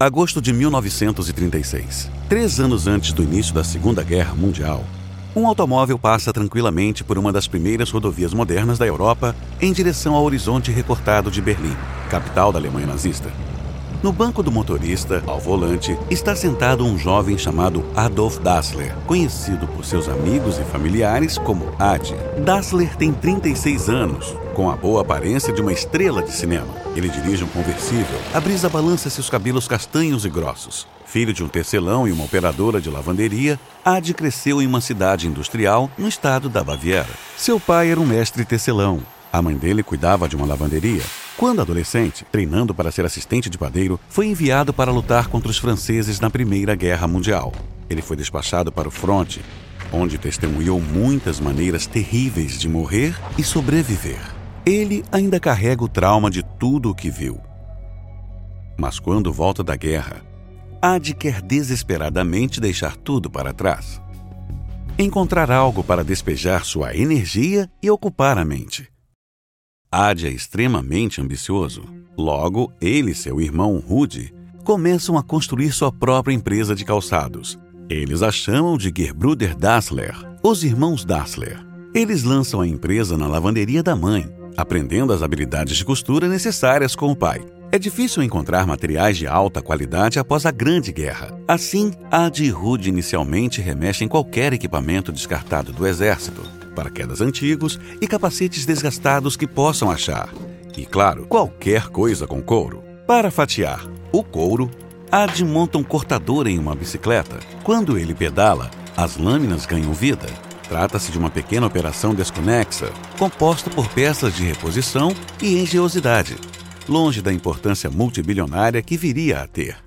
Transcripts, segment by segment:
Agosto de 1936. Três anos antes do início da Segunda Guerra Mundial, um automóvel passa tranquilamente por uma das primeiras rodovias modernas da Europa em direção ao horizonte recortado de Berlim, capital da Alemanha nazista. No banco do motorista, ao volante, está sentado um jovem chamado Adolf Dassler, conhecido por seus amigos e familiares como Ad. Dassler tem 36 anos, com a boa aparência de uma estrela de cinema. Ele dirige um conversível, a brisa balança seus cabelos castanhos e grossos. Filho de um tecelão e uma operadora de lavanderia, Ad cresceu em uma cidade industrial no estado da Baviera. Seu pai era um mestre tecelão. A mãe dele cuidava de uma lavanderia. Quando adolescente, treinando para ser assistente de padeiro, foi enviado para lutar contra os franceses na Primeira Guerra Mundial. Ele foi despachado para o fronte, onde testemunhou muitas maneiras terríveis de morrer e sobreviver. Ele ainda carrega o trauma de tudo o que viu. Mas quando volta da guerra, Ad quer desesperadamente deixar tudo para trás. Encontrar algo para despejar sua energia e ocupar a mente. Ad é extremamente ambicioso. Logo, ele e seu irmão Rudy começam a construir sua própria empresa de calçados. Eles a chamam de Gerbruder Dassler, os irmãos Dassler. Eles lançam a empresa na lavanderia da mãe, aprendendo as habilidades de costura necessárias com o pai. É difícil encontrar materiais de alta qualidade após a Grande Guerra. Assim, Ad e Rudy inicialmente remexem qualquer equipamento descartado do exército, paraquedas antigos e capacetes desgastados que possam achar. E, claro, qualquer coisa com couro. Para fatiar o couro, Ad monta um cortador em uma bicicleta. Quando ele pedala, as lâminas ganham vida. Trata-se de uma pequena operação desconexa, composta por peças de reposição e engenhosidade, longe da importância multibilionária que viria a ter.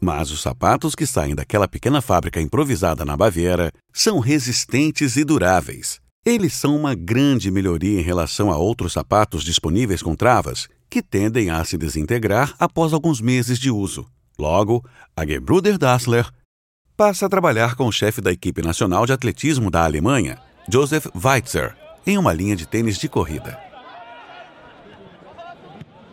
Mas os sapatos que saem daquela pequena fábrica improvisada na Baviera são resistentes e duráveis. Eles são uma grande melhoria em relação a outros sapatos disponíveis com travas, que tendem a se desintegrar após alguns meses de uso. Logo, a Gebruder Dassler passa a trabalhar com o chefe da equipe nacional de atletismo da Alemanha, Joseph Weitzer, em uma linha de tênis de corrida.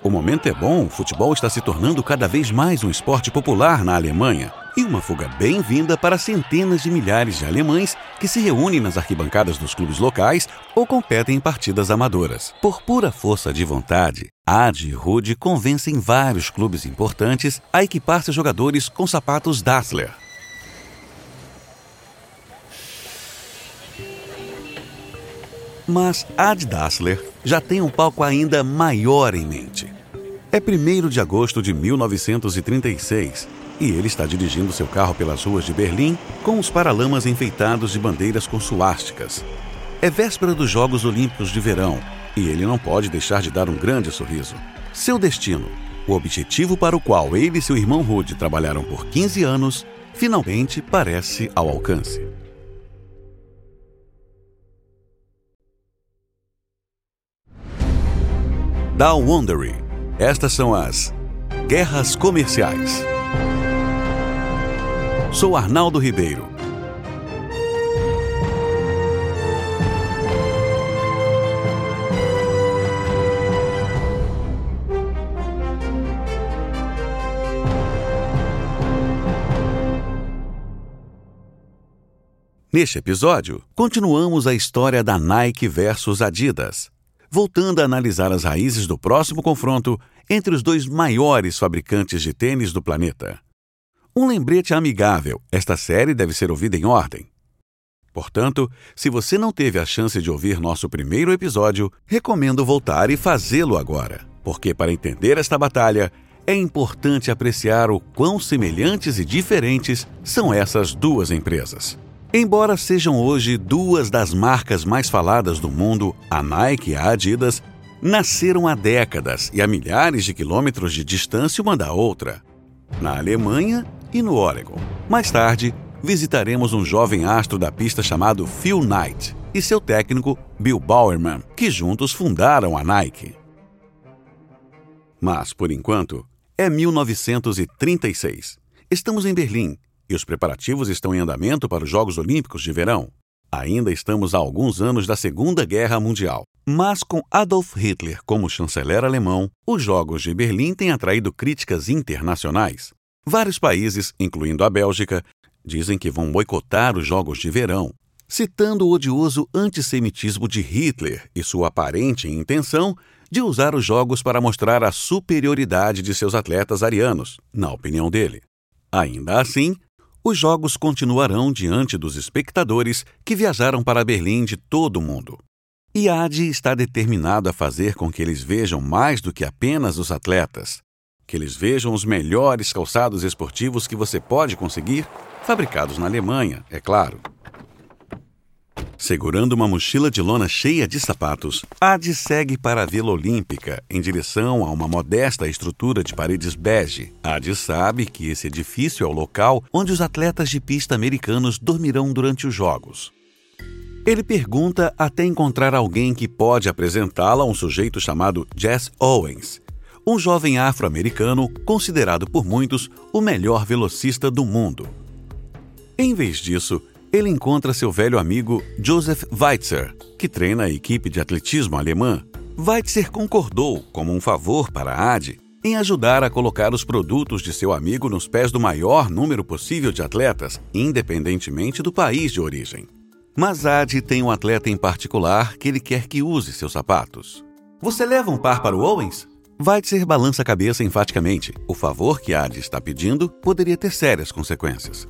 O momento é bom, o futebol está se tornando cada vez mais um esporte popular na Alemanha e uma fuga bem-vinda para centenas de milhares de alemães que se reúnem nas arquibancadas dos clubes locais ou competem em partidas amadoras. Por pura força de vontade, Ad e Rude convencem vários clubes importantes a equipar seus jogadores com sapatos Dassler. Mas Ad Dassler já tem um palco ainda maior em mente. É 1 de agosto de 1936 e ele está dirigindo seu carro pelas ruas de Berlim com os paralamas enfeitados de bandeiras com suásticas. É véspera dos Jogos Olímpicos de Verão e ele não pode deixar de dar um grande sorriso. Seu destino, o objetivo para o qual ele e seu irmão Rude trabalharam por 15 anos, finalmente parece ao alcance. Down Wondery. Estas são as Guerras Comerciais. Sou Arnaldo Ribeiro. Neste episódio, continuamos a história da Nike versus Adidas, voltando a analisar as raízes do próximo confronto entre os dois maiores fabricantes de tênis do planeta. Um lembrete amigável: esta série deve ser ouvida em ordem. Portanto, se você não teve a chance de ouvir nosso primeiro episódio, recomendo voltar e fazê-lo agora, porque para entender esta batalha, é importante apreciar o quão semelhantes e diferentes são essas duas empresas. Embora sejam hoje duas das marcas mais faladas do mundo, a Nike e a Adidas nasceram há décadas e a milhares de quilômetros de distância uma da outra. Na Alemanha e no Oregon. Mais tarde, visitaremos um jovem astro da pista chamado Phil Knight e seu técnico Bill Bowerman, que juntos fundaram a Nike. Mas, por enquanto, é 1936. Estamos em Berlim e os preparativos estão em andamento para os Jogos Olímpicos de Verão. Ainda estamos a alguns anos da Segunda Guerra Mundial. Mas com Adolf Hitler como chanceler alemão, os Jogos de Berlim têm atraído críticas internacionais. Vários países, incluindo a Bélgica, dizem que vão boicotar os Jogos de Verão, citando o odioso antissemitismo de Hitler e sua aparente intenção de usar os Jogos para mostrar a superioridade de seus atletas arianos, na opinião dele. Ainda assim, os Jogos continuarão diante dos espectadores que viajaram para Berlim de todo o mundo. E Adi está determinado a fazer com que eles vejam mais do que apenas os atletas, que eles vejam os melhores calçados esportivos que você pode conseguir, fabricados na Alemanha, é claro. Segurando uma mochila de lona cheia de sapatos, Adi segue para a Vila Olímpica, em direção a uma modesta estrutura de paredes bege. Adi sabe que esse edifício é o local onde os atletas de pista americanos dormirão durante os Jogos. Ele pergunta até encontrar alguém que pode apresentá-la a um sujeito chamado Jess Owens, um jovem afro-americano considerado por muitos o melhor velocista do mundo. Em vez disso, ele encontra seu velho amigo Joseph Weitzer, que treina a equipe de atletismo alemã. Weitzer concordou, como um favor para a AD, em ajudar a colocar os produtos de seu amigo nos pés do maior número possível de atletas, independentemente do país de origem. Mas Ad tem um atleta em particular que ele quer que use seus sapatos. Você leva um par para o Owens? Weitzer balança a cabeça enfaticamente. O favor que Ad está pedindo poderia ter sérias consequências.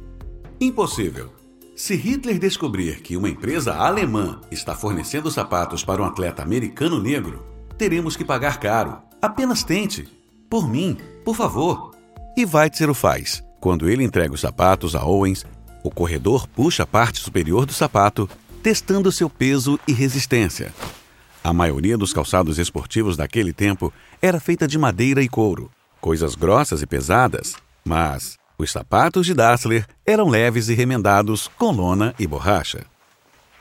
Impossível. Se Hitler descobrir que uma empresa alemã está fornecendo sapatos para um atleta americano negro, teremos que pagar caro. Apenas tente. Por mim, por favor. E Weitzer o faz. Quando ele entrega os sapatos a Owens, o corredor puxa a parte superior do sapato, testando seu peso e resistência. A maioria dos calçados esportivos daquele tempo era feita de madeira e couro, coisas grossas e pesadas, mas os sapatos de Dassler eram leves e remendados com lona e borracha.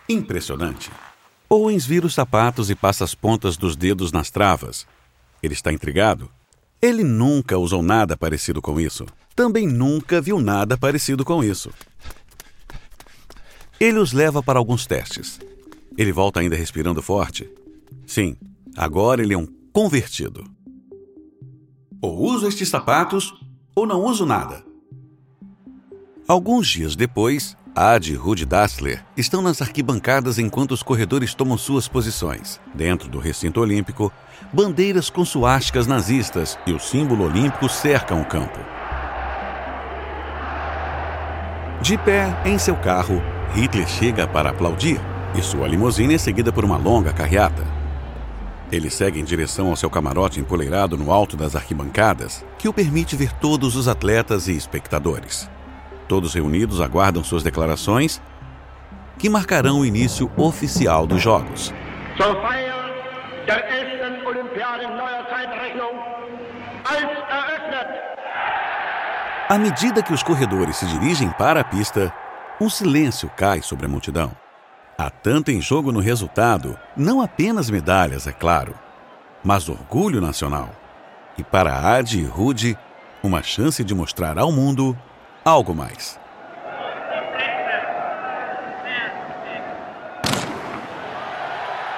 Impressionante. Owens vira os sapatos e passa as pontas dos dedos nas travas. Ele está intrigado. Ele nunca usou nada parecido com isso. Também nunca viu nada parecido com isso. Ele os leva para alguns testes. Ele volta ainda respirando forte. Sim, agora ele é um convertido. Ou uso estes sapatos, ou não uso nada. Alguns dias depois, Ad e Rudy Dassler estão nas arquibancadas enquanto os corredores tomam suas posições. Dentro do recinto olímpico, bandeiras com suásticas nazistas e o símbolo olímpico cercam o campo. De pé em seu carro, Hitler chega para aplaudir e sua limusine é seguida por uma longa carreata. Ele segue em direção ao seu camarote empoleirado no alto das arquibancadas, que o permite ver todos os atletas e espectadores. Todos reunidos aguardam suas declarações, que marcarão o início oficial dos Jogos. À medida que os corredores se dirigem para a pista, um silêncio cai sobre a multidão. Há tanto em jogo no resultado, não apenas medalhas, é claro, mas orgulho nacional. E para Adi e Rude, uma chance de mostrar ao mundo algo mais.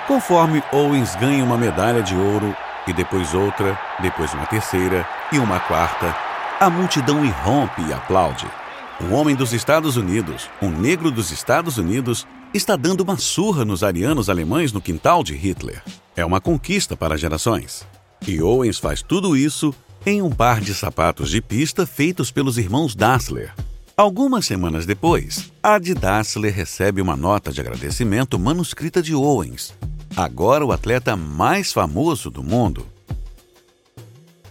Conforme Owens ganha uma medalha de ouro, e depois outra, depois uma terceira e uma quarta, a multidão irrompe e aplaude. Um homem dos Estados Unidos, um negro dos Estados Unidos, está dando uma surra nos arianos alemães no quintal de Hitler. É uma conquista para gerações. E Owens faz tudo isso em um par de sapatos de pista feitos pelos irmãos Dassler. Algumas semanas depois, a de Dassler recebe uma nota de agradecimento manuscrita de Owens, agora o atleta mais famoso do mundo.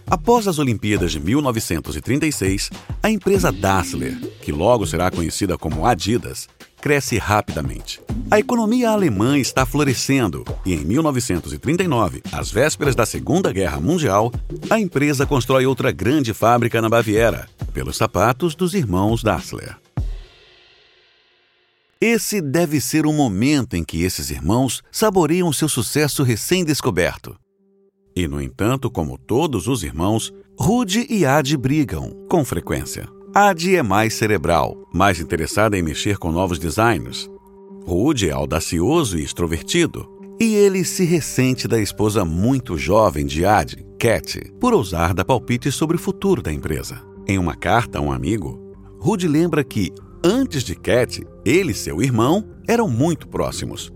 Após as Olimpíadas de 1936, a empresa Dassler, que logo será conhecida como Adidas, cresce rapidamente. A economia alemã está florescendo e, em 1939, às vésperas da Segunda Guerra Mundial, a empresa constrói outra grande fábrica na Baviera, pelos sapatos dos irmãos Dassler. Esse deve ser o momento em que esses irmãos saboreiam seu sucesso recém-descoberto. E, no entanto, como todos os irmãos, Rude e Ad brigam, com frequência. Ad é mais cerebral, mais interessada em mexer com novos designs. Rude é audacioso e extrovertido, e ele se ressente da esposa muito jovem de Ad, Cat, por ousar dar palpites sobre o futuro da empresa. Em uma carta a um amigo, Rude lembra que, antes de Cat, ele e seu irmão eram muito próximos.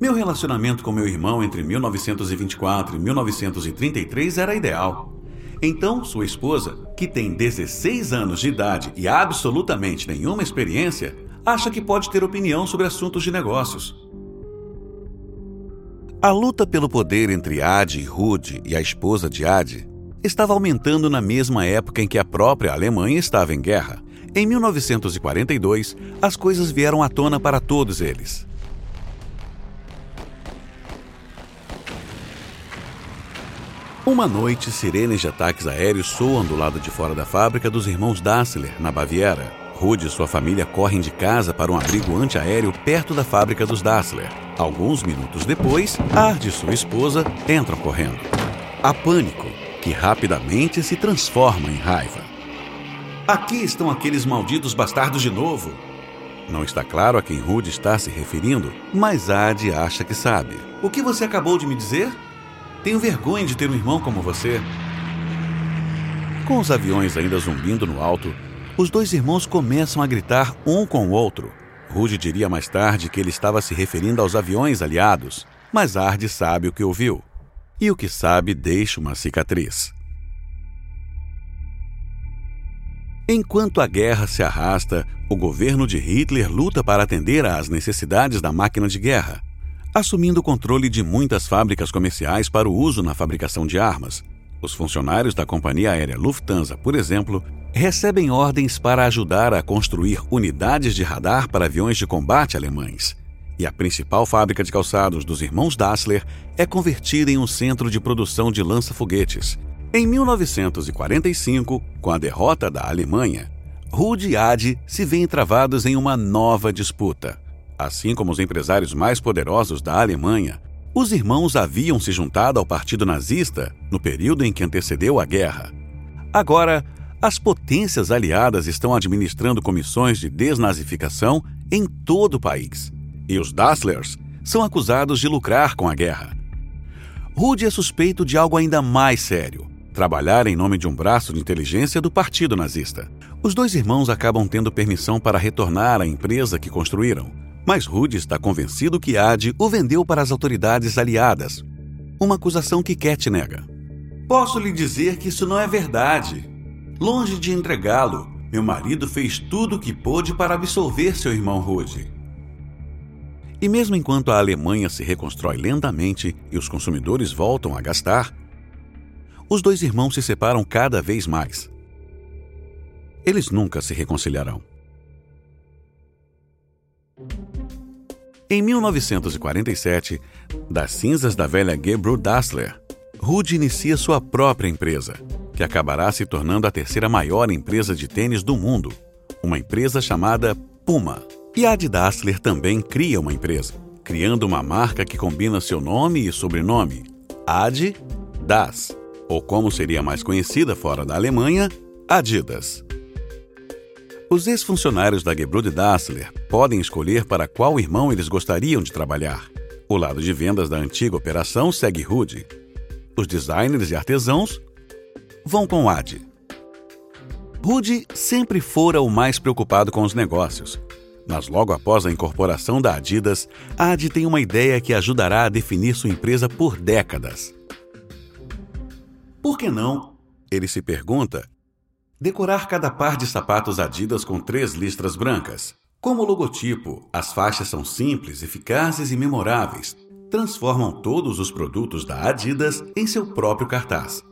Meu relacionamento com meu irmão entre 1924 e 1933 era ideal. Então, sua esposa, que tem 16 anos de idade e absolutamente nenhuma experiência, acha que pode ter opinião sobre assuntos de negócios. A luta pelo poder entre Adi e Rude e a esposa de Adi estava aumentando na mesma época em que a própria Alemanha estava em guerra. Em 1942, as coisas vieram à tona para todos eles. Uma noite, sirenes de ataques aéreos soam do lado de fora da fábrica dos irmãos Dassler, na Baviera. Rude e sua família correm de casa para um abrigo antiaéreo perto da fábrica dos Dassler. Alguns minutos depois, Ard e sua esposa entram correndo. Há pânico, que rapidamente se transforma em raiva. Aqui estão aqueles malditos bastardos de novo. Não está claro a quem Rude está se referindo, mas Ad acha que sabe. O que você acabou de me dizer? Tenho vergonha de ter um irmão como você. Com os aviões ainda zumbindo no alto, os dois irmãos começam a gritar um com o outro. Rude diria mais tarde que ele estava se referindo aos aviões aliados, mas Ard sabe o que ouviu. E o que sabe deixa uma cicatriz. Enquanto a guerra se arrasta, o governo de Hitler luta para atender às necessidades da máquina de guerra assumindo o controle de muitas fábricas comerciais para o uso na fabricação de armas. Os funcionários da companhia aérea Lufthansa, por exemplo, recebem ordens para ajudar a construir unidades de radar para aviões de combate alemães. E a principal fábrica de calçados dos irmãos Dassler é convertida em um centro de produção de lança-foguetes. Em 1945, com a derrota da Alemanha, Rude e Adi se veem travados em uma nova disputa. Assim como os empresários mais poderosos da Alemanha, os irmãos haviam se juntado ao Partido Nazista no período em que antecedeu a guerra. Agora, as potências aliadas estão administrando comissões de desnazificação em todo o país. E os Dasslers são acusados de lucrar com a guerra. Rude é suspeito de algo ainda mais sério: trabalhar em nome de um braço de inteligência do Partido Nazista. Os dois irmãos acabam tendo permissão para retornar à empresa que construíram mas Rude está convencido que Adi o vendeu para as autoridades aliadas. Uma acusação que Cat nega. Posso lhe dizer que isso não é verdade. Longe de entregá-lo, meu marido fez tudo o que pôde para absolver seu irmão Rude. E mesmo enquanto a Alemanha se reconstrói lentamente e os consumidores voltam a gastar, os dois irmãos se separam cada vez mais. Eles nunca se reconciliarão. Em 1947, das cinzas da velha Gebru Dassler, Rude inicia sua própria empresa, que acabará se tornando a terceira maior empresa de tênis do mundo, uma empresa chamada Puma. E a de Dassler também cria uma empresa, criando uma marca que combina seu nome e sobrenome, Ad Das, ou como seria mais conhecida fora da Alemanha, Adidas. Os ex-funcionários da Gebrude Dassler podem escolher para qual irmão eles gostariam de trabalhar. O lado de vendas da antiga operação segue Rude. Os designers e artesãos vão com Ad. Rude sempre fora o mais preocupado com os negócios. Mas logo após a incorporação da Adidas, Ad tem uma ideia que ajudará a definir sua empresa por décadas. Por que não? Ele se pergunta Decorar cada par de sapatos Adidas com três listras brancas. Como logotipo, as faixas são simples, eficazes e memoráveis. Transformam todos os produtos da Adidas em seu próprio cartaz.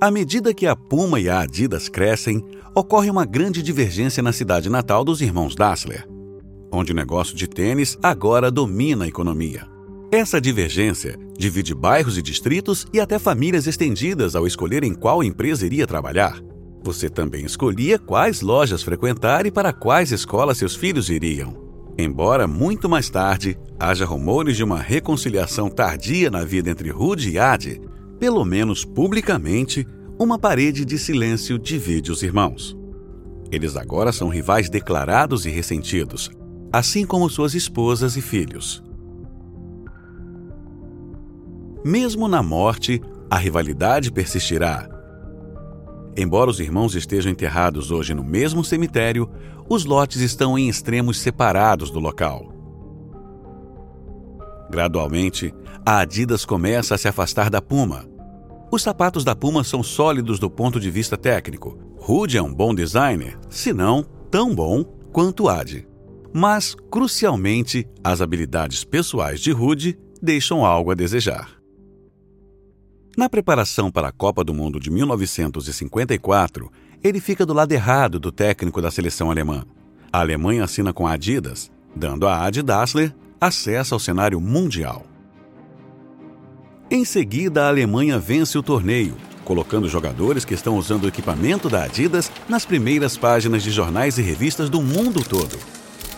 À medida que a Puma e a Adidas crescem, ocorre uma grande divergência na cidade natal dos irmãos Dassler, onde o negócio de tênis agora domina a economia. Essa divergência divide bairros e distritos e até famílias estendidas ao escolher em qual empresa iria trabalhar. Você também escolhia quais lojas frequentar e para quais escolas seus filhos iriam. Embora muito mais tarde haja rumores de uma reconciliação tardia na vida entre Rude e Ade, pelo menos publicamente, uma parede de silêncio divide os irmãos. Eles agora são rivais declarados e ressentidos, assim como suas esposas e filhos. Mesmo na morte, a rivalidade persistirá Embora os irmãos estejam enterrados hoje no mesmo cemitério, os lotes estão em extremos separados do local. Gradualmente, a Adidas começa a se afastar da Puma. Os sapatos da Puma são sólidos do ponto de vista técnico. Rude é um bom designer, se não tão bom quanto Adi. Mas, crucialmente, as habilidades pessoais de Rude deixam algo a desejar. Na preparação para a Copa do Mundo de 1954, ele fica do lado errado do técnico da seleção alemã. A Alemanha assina com a Adidas, dando a Adi Dassler acesso ao cenário mundial. Em seguida, a Alemanha vence o torneio, colocando jogadores que estão usando o equipamento da Adidas nas primeiras páginas de jornais e revistas do mundo todo.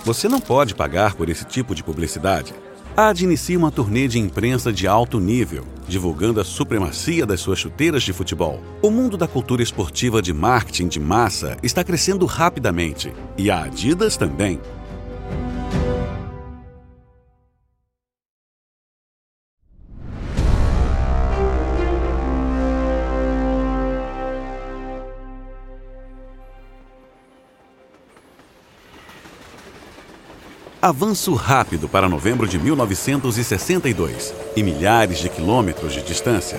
Você não pode pagar por esse tipo de publicidade. A Ad inicia uma turnê de imprensa de alto nível, divulgando a supremacia das suas chuteiras de futebol. O mundo da cultura esportiva de marketing de massa está crescendo rapidamente, e a Adidas também. Avanço rápido para novembro de 1962 e milhares de quilômetros de distância.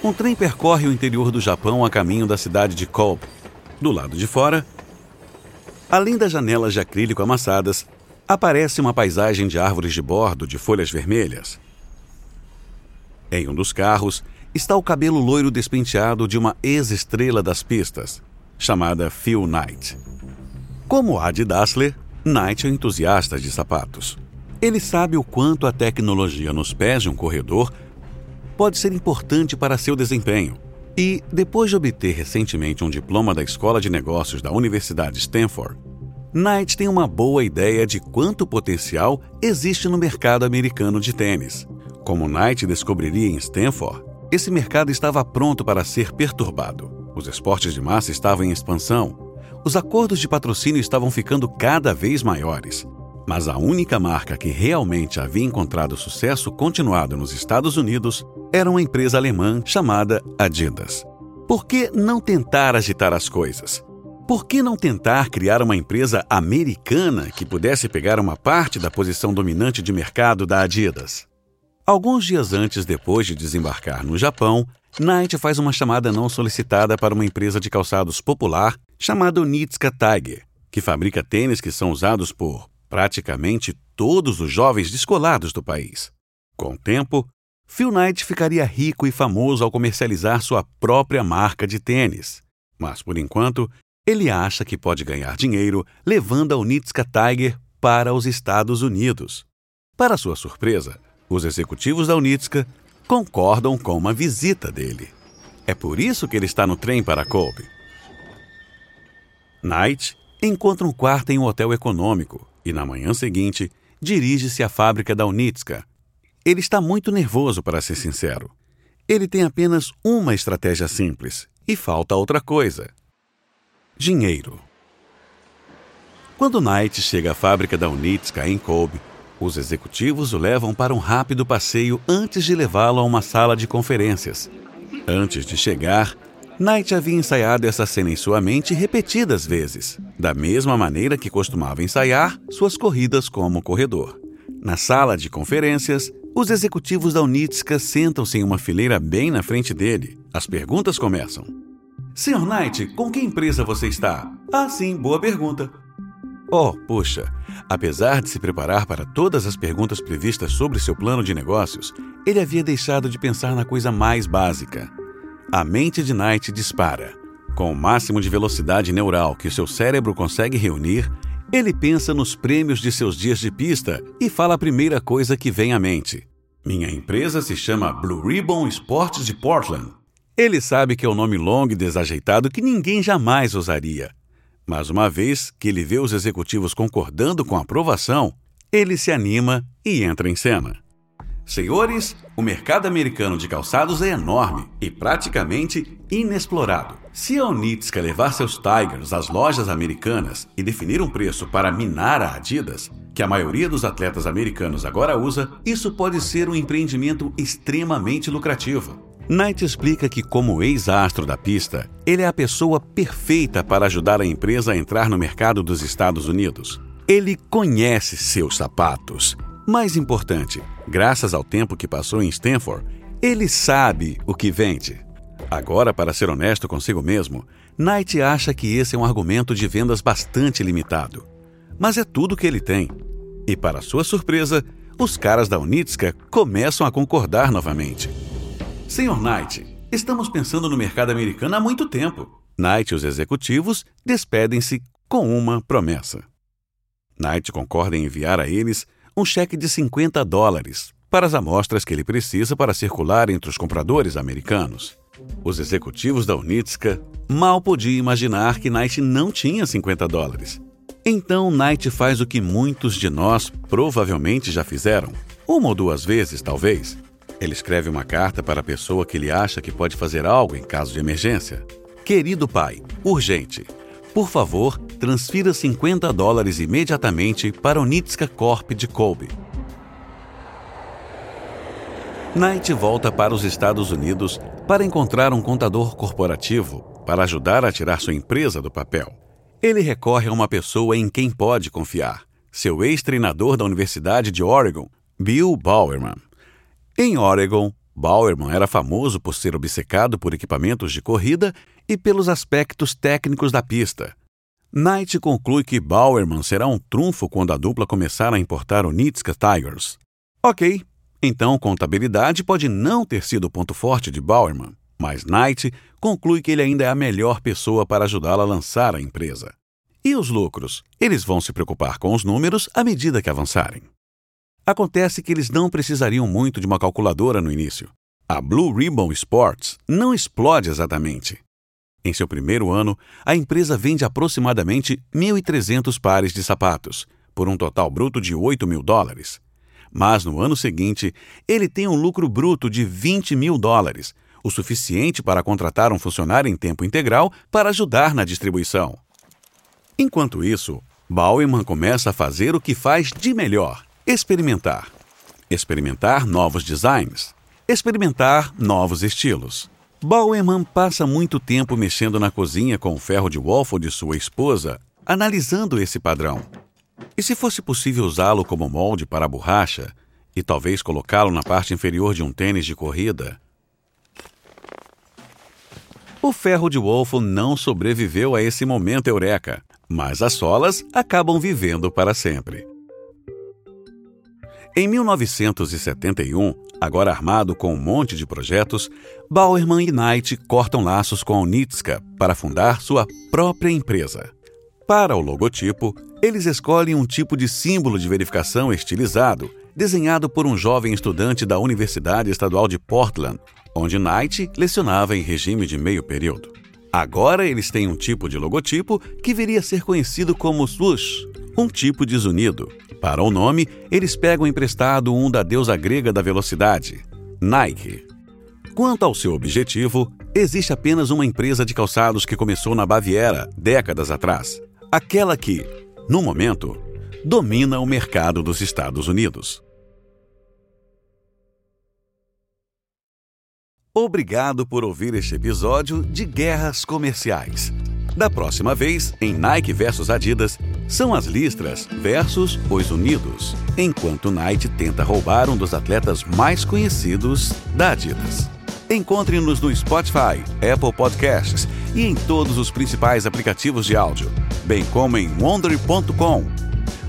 Um trem percorre o interior do Japão a caminho da cidade de Kobe. Do lado de fora, além das janelas de acrílico amassadas, aparece uma paisagem de árvores de bordo de folhas vermelhas. Em um dos carros está o cabelo loiro despenteado de uma ex-estrela das pistas, chamada Phil Knight. Como Ad Dassler, Knight é entusiasta de sapatos. Ele sabe o quanto a tecnologia nos pés de um corredor pode ser importante para seu desempenho. E, depois de obter recentemente um diploma da Escola de Negócios da Universidade Stanford, Knight tem uma boa ideia de quanto potencial existe no mercado americano de tênis. Como Knight descobriria em Stanford, esse mercado estava pronto para ser perturbado. Os esportes de massa estavam em expansão os acordos de patrocínio estavam ficando cada vez maiores, mas a única marca que realmente havia encontrado sucesso continuado nos Estados Unidos era uma empresa alemã chamada Adidas. Por que não tentar agitar as coisas? Por que não tentar criar uma empresa americana que pudesse pegar uma parte da posição dominante de mercado da Adidas? Alguns dias antes, depois de desembarcar no Japão, Knight faz uma chamada não solicitada para uma empresa de calçados popular chamado Nitska Tiger, que fabrica tênis que são usados por praticamente todos os jovens descolados do país. Com o tempo, Phil Knight ficaria rico e famoso ao comercializar sua própria marca de tênis. Mas, por enquanto, ele acha que pode ganhar dinheiro levando a Unitska Tiger para os Estados Unidos. Para sua surpresa, os executivos da Unitska concordam com uma visita dele. É por isso que ele está no trem para Kobe. Knight encontra um quarto em um hotel econômico e, na manhã seguinte, dirige-se à fábrica da Unitska. Ele está muito nervoso, para ser sincero. Ele tem apenas uma estratégia simples e falta outra coisa: dinheiro. Quando Knight chega à fábrica da Unitska em Kobe, os executivos o levam para um rápido passeio antes de levá-lo a uma sala de conferências. Antes de chegar, Knight havia ensaiado essa cena em sua mente repetidas vezes, da mesma maneira que costumava ensaiar suas corridas como corredor. Na sala de conferências, os executivos da Unitska sentam-se em uma fileira bem na frente dele. As perguntas começam. Sr. Knight, com que empresa você está? Ah, sim, boa pergunta. Oh, puxa, apesar de se preparar para todas as perguntas previstas sobre seu plano de negócios, ele havia deixado de pensar na coisa mais básica: a mente de Knight dispara. Com o máximo de velocidade neural que seu cérebro consegue reunir, ele pensa nos prêmios de seus dias de pista e fala a primeira coisa que vem à mente. Minha empresa se chama Blue Ribbon Sports de Portland. Ele sabe que é um nome longo e desajeitado que ninguém jamais usaria. Mas uma vez que ele vê os executivos concordando com a aprovação, ele se anima e entra em cena. Senhores, o mercado americano de calçados é enorme e praticamente inexplorado. Se a Onitska levar seus Tigers às lojas americanas e definir um preço para minar a Adidas, que a maioria dos atletas americanos agora usa, isso pode ser um empreendimento extremamente lucrativo. Knight explica que, como ex-astro da pista, ele é a pessoa perfeita para ajudar a empresa a entrar no mercado dos Estados Unidos. Ele conhece seus sapatos. Mais importante, graças ao tempo que passou em Stanford, ele sabe o que vende. Agora, para ser honesto consigo mesmo, Knight acha que esse é um argumento de vendas bastante limitado. Mas é tudo que ele tem. E, para sua surpresa, os caras da Unitska começam a concordar novamente. Senhor Knight, estamos pensando no mercado americano há muito tempo. Knight e os executivos despedem-se com uma promessa. Knight concorda em enviar a eles um cheque de 50 dólares para as amostras que ele precisa para circular entre os compradores americanos. Os executivos da Unitska mal podiam imaginar que Knight não tinha 50 dólares. Então Knight faz o que muitos de nós provavelmente já fizeram, uma ou duas vezes, talvez. Ele escreve uma carta para a pessoa que ele acha que pode fazer algo em caso de emergência. Querido pai, urgente. Por favor, transfira 50 dólares imediatamente para o Nitska Corp de Colby. Knight volta para os Estados Unidos para encontrar um contador corporativo para ajudar a tirar sua empresa do papel. Ele recorre a uma pessoa em quem pode confiar, seu ex-treinador da Universidade de Oregon, Bill Bowerman. Em Oregon, Bowerman era famoso por ser obcecado por equipamentos de corrida e pelos aspectos técnicos da pista. Knight conclui que Bowerman será um trunfo quando a dupla começar a importar o Nitska Tigers. Ok, então contabilidade pode não ter sido o ponto forte de Bowerman, mas Knight conclui que ele ainda é a melhor pessoa para ajudá-la a lançar a empresa. E os lucros? Eles vão se preocupar com os números à medida que avançarem. Acontece que eles não precisariam muito de uma calculadora no início. A Blue Ribbon Sports não explode exatamente. Em seu primeiro ano, a empresa vende aproximadamente 1.300 pares de sapatos, por um total bruto de 8 mil dólares. Mas no ano seguinte, ele tem um lucro bruto de 20 mil dólares, o suficiente para contratar um funcionário em tempo integral para ajudar na distribuição. Enquanto isso, Bauerman começa a fazer o que faz de melhor: experimentar. Experimentar novos designs. Experimentar novos estilos. Bauerman passa muito tempo mexendo na cozinha com o ferro de Wolf de sua esposa, analisando esse padrão. E se fosse possível usá-lo como molde para a borracha, e talvez colocá-lo na parte inferior de um tênis de corrida? O ferro de Wolf não sobreviveu a esse momento eureka, mas as solas acabam vivendo para sempre. Em 1971, agora armado com um monte de projetos, Bauerman e Knight cortam laços com a Unitska para fundar sua própria empresa. Para o logotipo, eles escolhem um tipo de símbolo de verificação estilizado, desenhado por um jovem estudante da Universidade Estadual de Portland, onde Knight lecionava em regime de meio período. Agora eles têm um tipo de logotipo que viria a ser conhecido como swoosh, um tipo desunido, para o nome, eles pegam emprestado um da deusa grega da velocidade, Nike. Quanto ao seu objetivo, existe apenas uma empresa de calçados que começou na Baviera décadas atrás, aquela que, no momento, domina o mercado dos Estados Unidos. Obrigado por ouvir este episódio de Guerras Comerciais. Da próxima vez, em Nike versus Adidas, são as listras versus os unidos, enquanto Nike tenta roubar um dos atletas mais conhecidos da Adidas. Encontre-nos no Spotify, Apple Podcasts e em todos os principais aplicativos de áudio, bem como em wondery.com.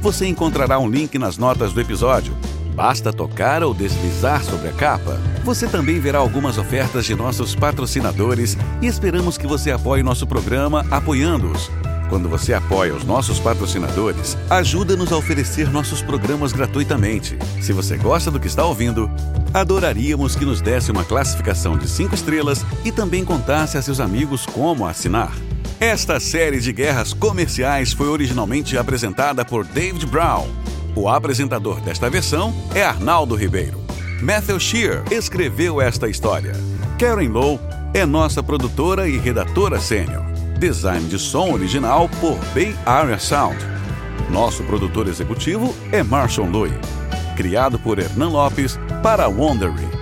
Você encontrará um link nas notas do episódio Basta tocar ou deslizar sobre a capa. Você também verá algumas ofertas de nossos patrocinadores e esperamos que você apoie nosso programa apoiando-os. Quando você apoia os nossos patrocinadores, ajuda-nos a oferecer nossos programas gratuitamente. Se você gosta do que está ouvindo, adoraríamos que nos desse uma classificação de 5 estrelas e também contasse a seus amigos como assinar. Esta série de guerras comerciais foi originalmente apresentada por David Brown o apresentador desta versão é Arnaldo Ribeiro. Matthew Shear escreveu esta história. Karen Lowe é nossa produtora e redatora sênior. Design de som original por Bay Area Sound. Nosso produtor executivo é Marshall Louis. Criado por Hernan Lopes para Wondery.